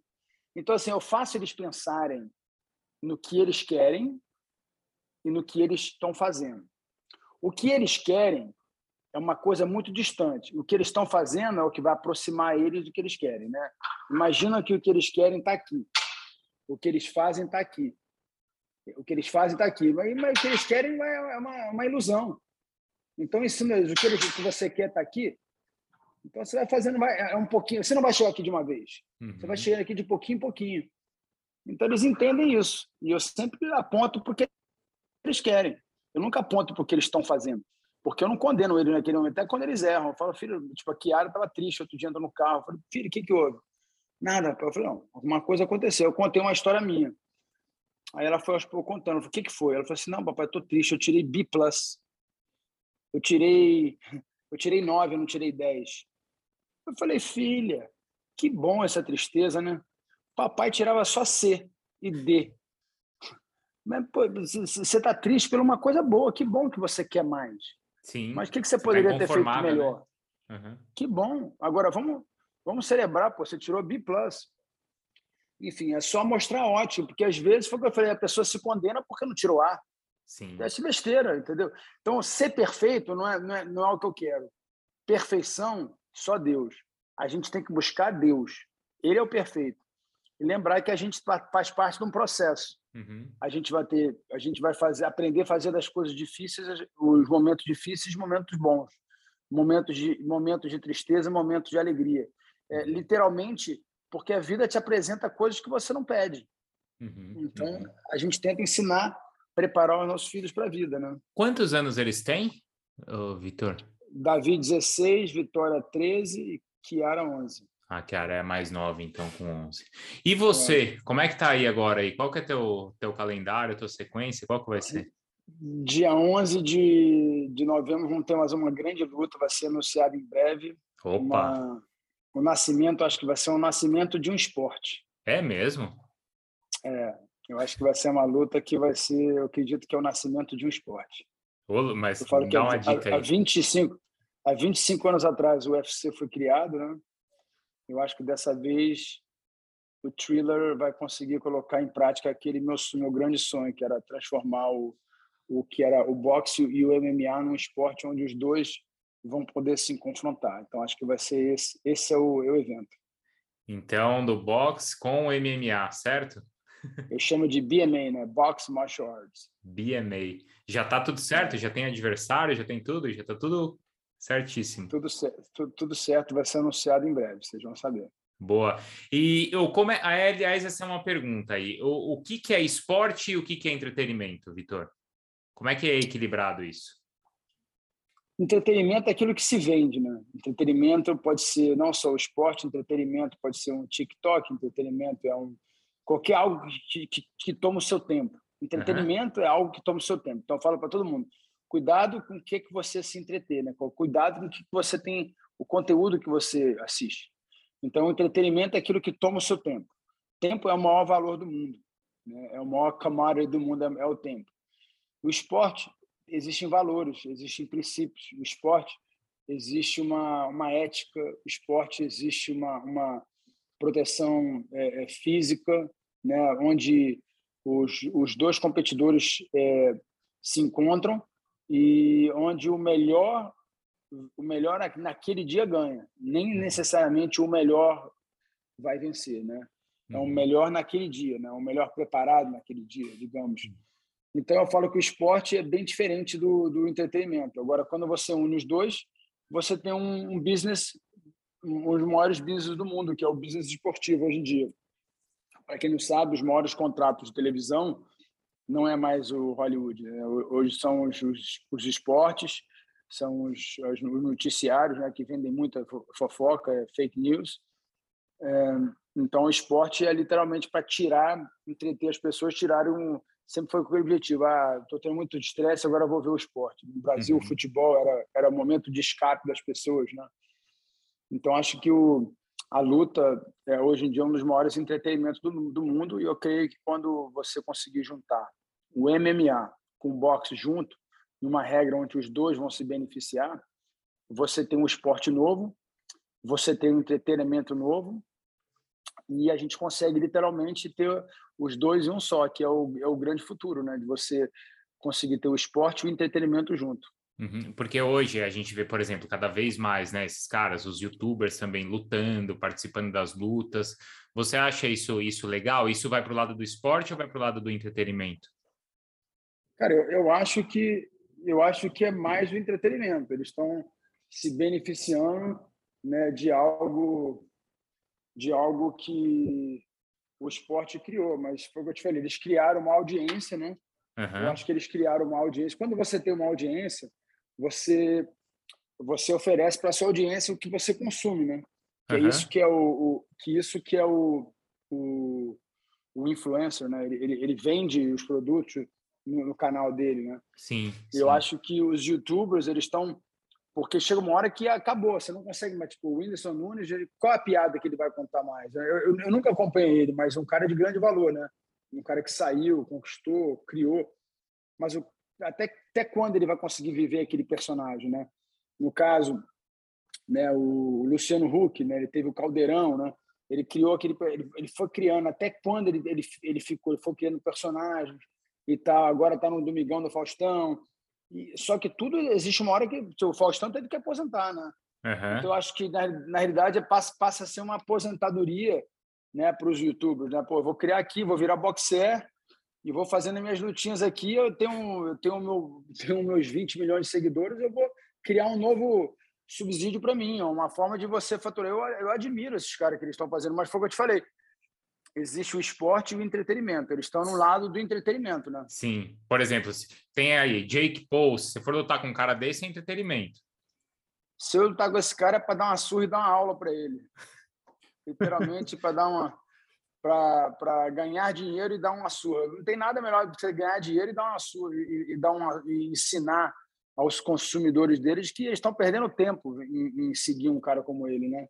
Então, assim, eu faço eles pensarem no que eles querem e no que eles estão fazendo. O que eles querem é uma coisa muito distante. O que eles estão fazendo é o que vai aproximar eles do que eles querem, né? Imagina que o que eles querem está aqui. O que eles fazem está aqui. O que eles fazem está aqui, mas, mas, o que eles querem é uma, uma ilusão. Então, isso mesmo, o que, eles, que você quer está aqui. Então, você vai fazendo vai, é um pouquinho. Você não vai chegar aqui de uma vez. Uhum. Você vai uhum. chegando aqui de pouquinho em pouquinho. Então, eles entendem isso. E eu sempre aponto porque eles querem. Eu nunca aponto porque eles estão fazendo. Porque eu não condeno eles naquele momento, até quando eles erram. Eu falo, filho, tipo, a Kiara estava triste outro dia andando no carro. Eu falei, filho, o que, que houve? Nada. Eu falei, não, alguma coisa aconteceu. Eu contei uma história minha. Aí ela foi aos poucos contando. Eu falei, o que, que foi? Ela falou assim, não, papai, estou triste. Eu tirei B+. Eu tirei, eu tirei 9, eu não tirei 10. Eu falei, filha, que bom essa tristeza, né? Papai tirava só C e D. Mas, pô, você está triste por uma coisa boa, que bom que você quer mais. Sim. Mas o que, que você, você poderia ter feito né? melhor? Né? Uhum. Que bom. Agora, vamos, vamos celebrar, pô, você tirou B+. Enfim, é só mostrar ótimo, porque às vezes, foi o que eu falei, a pessoa se condena porque não tirou A. Sim. É besteira, entendeu? Então, ser perfeito não é, não, é, não é o que eu quero. Perfeição, só Deus. A gente tem que buscar Deus. Ele é o perfeito. E lembrar que a gente faz parte de um processo. Uhum. A gente vai ter, a gente vai fazer, aprender a fazer das coisas difíceis, os momentos difíceis, momentos bons, momentos de momentos de tristeza, momentos de alegria. É, literalmente, porque a vida te apresenta coisas que você não pede. Uhum. Então, uhum. a gente tenta ensinar, preparar os nossos filhos para a vida, né? Quantos anos eles têm, Vitor? Davi 16, Vitória 13 e Kiara 11. A Kiara é mais nova, então, com 11. E você, é. como é que tá aí agora? Aí? Qual que é teu, teu calendário, tua sequência? Qual que vai ser? Dia 11 de, de novembro vamos ter mais uma grande luta, vai ser anunciado em breve. Opa! Uma, o nascimento, acho que vai ser um nascimento de um esporte. É mesmo? É, eu acho que vai ser uma luta que vai ser, eu acredito que é o nascimento de um esporte. Ô, mas eu falo dá uma dica há, aí. Há 25, há 25 anos atrás o UFC foi criado, né? Eu acho que dessa vez o Thriller vai conseguir colocar em prática aquele meu, meu grande sonho, que era transformar o, o que era o boxe e o MMA num esporte onde os dois vão poder se confrontar. Então acho que vai ser esse, esse é o, é o evento. Então, do boxe com o MMA, certo? Eu chamo de BMA, né? Box Martial Arts. BMA. Já tá tudo certo? Já tem adversário? Já tem tudo? Já tá tudo Certíssimo. Tudo certo, tudo, tudo certo, vai ser anunciado em breve, vocês vão saber. Boa. E eu, como é, aliás, essa é uma pergunta aí. O, o que, que é esporte e o que, que é entretenimento, Vitor? Como é que é equilibrado isso? Entretenimento é aquilo que se vende, né? Entretenimento pode ser não só o esporte, entretenimento pode ser um TikTok, entretenimento é um qualquer algo que, que, que toma o seu tempo. Entretenimento uhum. é algo que toma o seu tempo. Então eu falo para todo mundo, cuidado com o que, que você se entreter, né? Cuidado com o que você tem, o conteúdo que você assiste. Então, entretenimento é aquilo que toma o seu tempo. Tempo é o maior valor do mundo, né? é o maior commodity do mundo, é, é o tempo. O esporte, existem valores, existem princípios. O esporte, existe uma, uma ética, o esporte, existe uma, uma proteção é, é física, né? onde os, os dois competidores é, se encontram e onde o melhor o melhor naquele dia ganha, nem uhum. necessariamente o melhor vai vencer, né? É o uhum. melhor naquele dia, né? O melhor preparado naquele dia, digamos. Então eu falo que o esporte é bem diferente do, do entretenimento. Agora, quando você une os dois, você tem um, um business, um dos maiores business do mundo, que é o business esportivo hoje em dia. Para quem não sabe, os maiores contratos de televisão não é mais o Hollywood. Né? Hoje são os, os, os, esportes, são os, os noticiários né, que vendem muita fofoca, fake news. É, então, o esporte é literalmente para tirar, entreter as pessoas, tirar um. Sempre foi com o objetivo: ah, estou tendo muito estresse, agora vou ver o esporte. No Brasil, uhum. o futebol era, era momento de escape das pessoas. Né? Então, acho que o, a luta é hoje em dia um dos maiores entretenimentos do, do mundo e eu creio que quando você conseguir juntar o MMA com o boxe junto, numa regra onde os dois vão se beneficiar, você tem um esporte novo, você tem um entretenimento novo e a gente consegue literalmente ter os dois em um só, que é o, é o grande futuro, né? De você conseguir ter o esporte e o entretenimento junto. Uhum, porque hoje a gente vê, por exemplo, cada vez mais, né, esses caras, os youtubers também lutando, participando das lutas. Você acha isso, isso legal? Isso vai para o lado do esporte ou vai para o lado do entretenimento? Cara, eu, eu acho que eu acho que é mais o entretenimento. Eles estão se beneficiando né, de algo de algo que o esporte criou, mas foi o que eu te falei, eles criaram uma audiência, né? Uhum. Eu acho que eles criaram uma audiência. Quando você tem uma audiência, você você oferece para sua audiência o que você consome, né? Que uhum. é isso que é o, o, que isso que é o, o, o influencer, né? Ele, ele, ele vende os produtos no, no, canal dele, né? Sim. Eu sim. acho que os YouTubers eles estão porque chega uma hora que acabou, você não consegue mais. Tipo, o Whindersson Nunes, ele, qual a piada que ele vai contar mais? Eu, eu, eu, nunca acompanhei ele, mas um cara de grande valor, né? Um cara que saiu, conquistou, criou. Mas o, até, até quando ele vai conseguir viver aquele personagem, né? No caso, né, o Luciano Huck, né? Ele teve o Caldeirão, né? Ele criou aquele, ele, ele foi criando até quando ele, ele, ele ficou, ele foi criando personagens e tal. Agora está no Domingão do Faustão e, só que tudo existe uma hora que o Faustão teve que aposentar, né? Uhum. Então, eu acho que, na, na realidade, passa, passa a ser uma aposentadoria né, para os youtubers. Né? Pô, vou criar aqui, vou virar boxer e vou fazendo minhas lutinhas aqui. Eu tenho, eu tenho, meu, tenho meus 20 milhões de seguidores, eu vou criar um novo subsídio para mim, uma forma de você faturar. Eu, eu admiro esses caras que eles estão fazendo, mas foi o que eu te falei existe o esporte e o entretenimento. Eles estão no lado do entretenimento, né? Sim. Por exemplo, tem aí Jake Paul, se você for lutar com um cara desse, é entretenimento. Se eu lutar com esse cara é para dar uma surra e dar uma aula para ele. Literalmente para dar uma para ganhar dinheiro e dar uma surra. Não tem nada melhor do que você ganhar dinheiro e dar uma surra e, e dar uma e ensinar aos consumidores deles que eles estão perdendo tempo em, em seguir um cara como ele, né?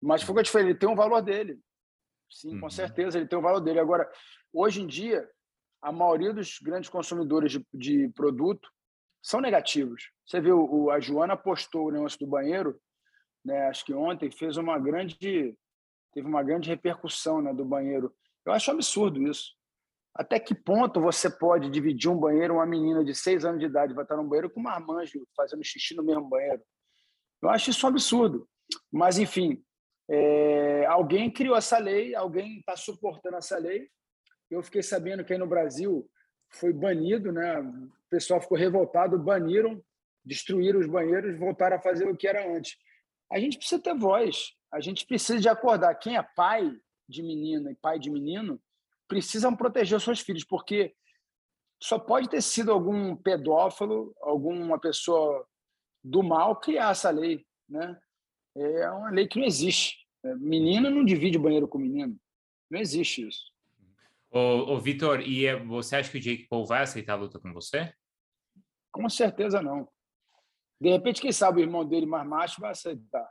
Mas foi o que eu te falei, ele tem um valor dele. Sim, uhum. com certeza, ele tem o valor dele. Agora, hoje em dia, a maioria dos grandes consumidores de, de produto são negativos. Você viu, o, a Joana postou o negócio do banheiro, né, acho que ontem, fez uma grande, teve uma grande repercussão né, do banheiro. Eu acho absurdo isso. Até que ponto você pode dividir um banheiro, uma menina de seis anos de idade vai estar no banheiro com uma marmanjo fazendo xixi no mesmo banheiro? Eu acho isso um absurdo. Mas, enfim, é, alguém criou essa lei, alguém está suportando essa lei. Eu fiquei sabendo que aí no Brasil foi banido, né? O pessoal ficou revoltado, baniram, destruíram os banheiros, voltaram a fazer o que era antes. A gente precisa ter voz, a gente precisa de acordar. Quem é pai de menina e pai de menino precisam proteger os seus filhos, porque só pode ter sido algum pedófilo, alguma pessoa do mal criar essa lei, né? É uma lei que não existe. Menino não divide banheiro com menino. Não existe isso. Ô, ô Vitor, e é, você acha que o Jake Paul vai aceitar a luta com você? Com certeza não. De repente, quem sabe o irmão dele mais macho vai aceitar.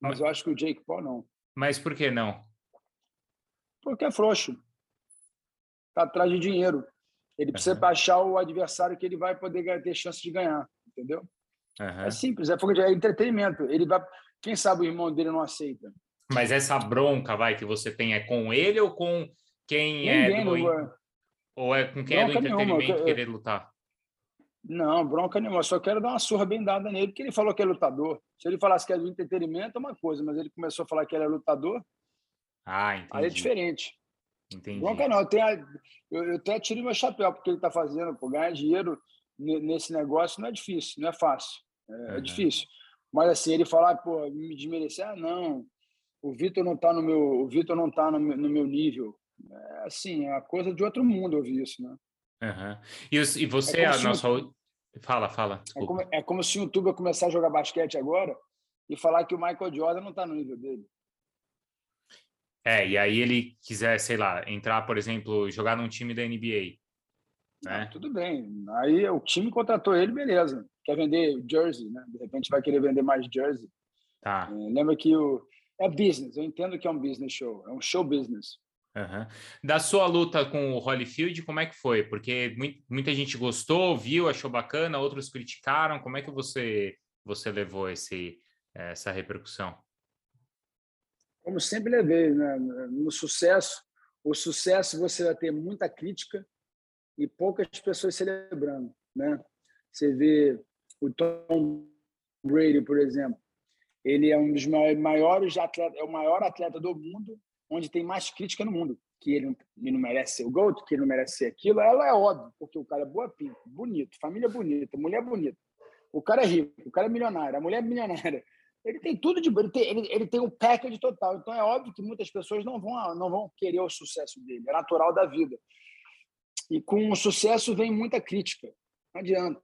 Mas, mas eu acho que o Jake Paul não. Mas por que não? Porque é frouxo. Está atrás de dinheiro. Ele precisa uhum. achar o adversário que ele vai poder ter chance de ganhar, entendeu? Uhum. É simples, é, é entretenimento. Ele vai, quem sabe o irmão dele não aceita. Mas essa bronca, vai, que você tem é com ele ou com quem é Ninguém, é do... Não... Ou é com quem é do entretenimento nenhuma. querer lutar? Não, bronca nenhuma. Só quero dar uma surra bem dada nele, porque ele falou que é lutador. Se ele falasse que é do entretenimento, é uma coisa, mas ele começou a falar que ele é lutador. Ah, entendi. Aí é diferente. Entendi. Bronca não. Eu, tenho, eu, eu até tirei meu chapéu porque ele está fazendo. Pô, ganhar dinheiro nesse negócio não é difícil, não é fácil. É, uhum. é difícil. Mas assim, ele falar, pô, me desmerecer, ah, não, o Vitor não está no meu, o Vitor não tá no meu, no meu nível. É, assim, é uma coisa de outro mundo ouvir isso, né? Uhum. E, e, você, é a nossa... Fala, fala. É como, é como, se o YouTube começar a jogar basquete agora e falar que o Michael Jordan não está no nível dele. É, e aí ele quiser, sei lá, entrar, por exemplo, jogar num time da NBA. Né? Tudo bem. Aí o time contratou ele, beleza. Quer vender jersey, né? De repente vai querer vender mais jersey. Tá. É, lembra que o é business. Eu entendo que é um business show. É um show business. Uhum. Da sua luta com o Holyfield, como é que foi? Porque muita gente gostou, viu, achou bacana, outros criticaram. Como é que você você levou esse essa repercussão? Como sempre levei, né? No sucesso, o sucesso você vai ter muita crítica e poucas pessoas celebrando, né? Você vê o Tom Brady, por exemplo, ele é um dos maiores atletas, é o maior atleta do mundo onde tem mais crítica no mundo. Que ele, não merece ser o GOAT, que ele não merece ser aquilo. Ela é óbvio, porque o cara é boa pinta, bonito, família bonita, mulher bonita. O cara é rico, o cara é milionário, a mulher é milionária. Ele tem tudo de ele tem, ele, ele tem um package total. Então é óbvio que muitas pessoas não vão, não vão querer o sucesso dele. É natural da vida. E com o sucesso vem muita crítica. Não adianta.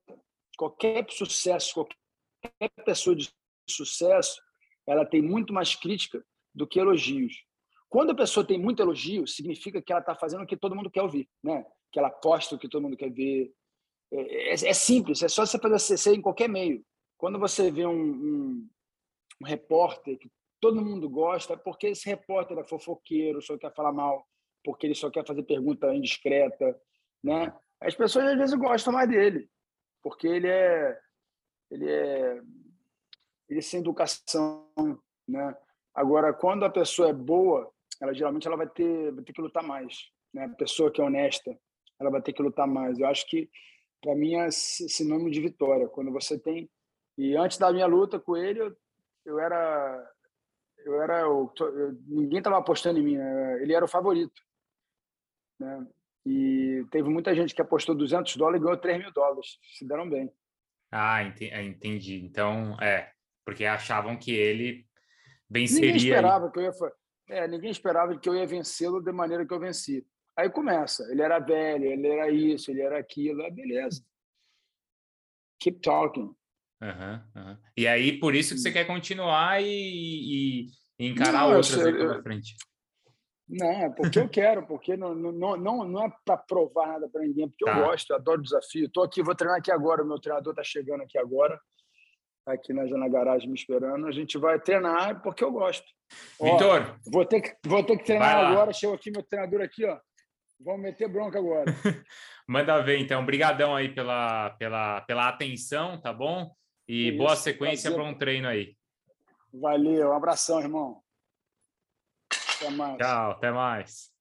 Qualquer sucesso, qualquer pessoa de sucesso, ela tem muito mais crítica do que elogios. Quando a pessoa tem muito elogio, significa que ela está fazendo o que todo mundo quer ouvir, né? Que ela posta o que todo mundo quer ver. É, é, é simples, é só você fazer CC em qualquer meio. Quando você vê um, um, um, repórter que todo mundo gosta, é porque esse repórter é fofoqueiro, só quer falar mal, porque ele só quer fazer pergunta indiscreta, né? As pessoas às vezes gostam mais dele, porque ele é ele é ele é sem educação, né? Agora, quando a pessoa é boa, ela geralmente ela vai ter vai ter que lutar mais, né? A pessoa que é honesta, ela vai ter que lutar mais. Eu acho que para mim é sinônimo de vitória. Quando você tem e antes da minha luta com ele, eu, eu era eu era eu, eu, ninguém estava apostando em mim, né? ele era o favorito, né? E teve muita gente que apostou 200 dólares e ganhou 3 mil dólares. Se deram bem. Ah, é, entendi. Então, é, porque achavam que ele venceria. Ninguém esperava que eu ia, é, ninguém esperava que eu ia vencê-lo da maneira que eu venci. Aí começa. Ele era velho, ele era isso, ele era aquilo. Ah, beleza. Keep talking. Uhum, uhum. E aí, por isso que você hum. quer continuar e, e encarar Não, outras eu, frente. Não, é porque eu quero, porque não, não, não, não é para provar nada para ninguém, porque tá. eu gosto, eu adoro desafio. Estou aqui, vou treinar aqui agora, o meu treinador está chegando aqui agora, tá aqui na, na garagem me esperando. A gente vai treinar porque eu gosto. Vitor! Vou ter, que, vou ter que treinar agora, chegou aqui meu treinador aqui, ó. Vamos meter bronca agora. Manda ver, então. Obrigadão aí pela, pela, pela atenção, tá bom? E Isso, boa sequência para um treino aí. Valeu, um abração, irmão. Até mais. Tchau, até mais.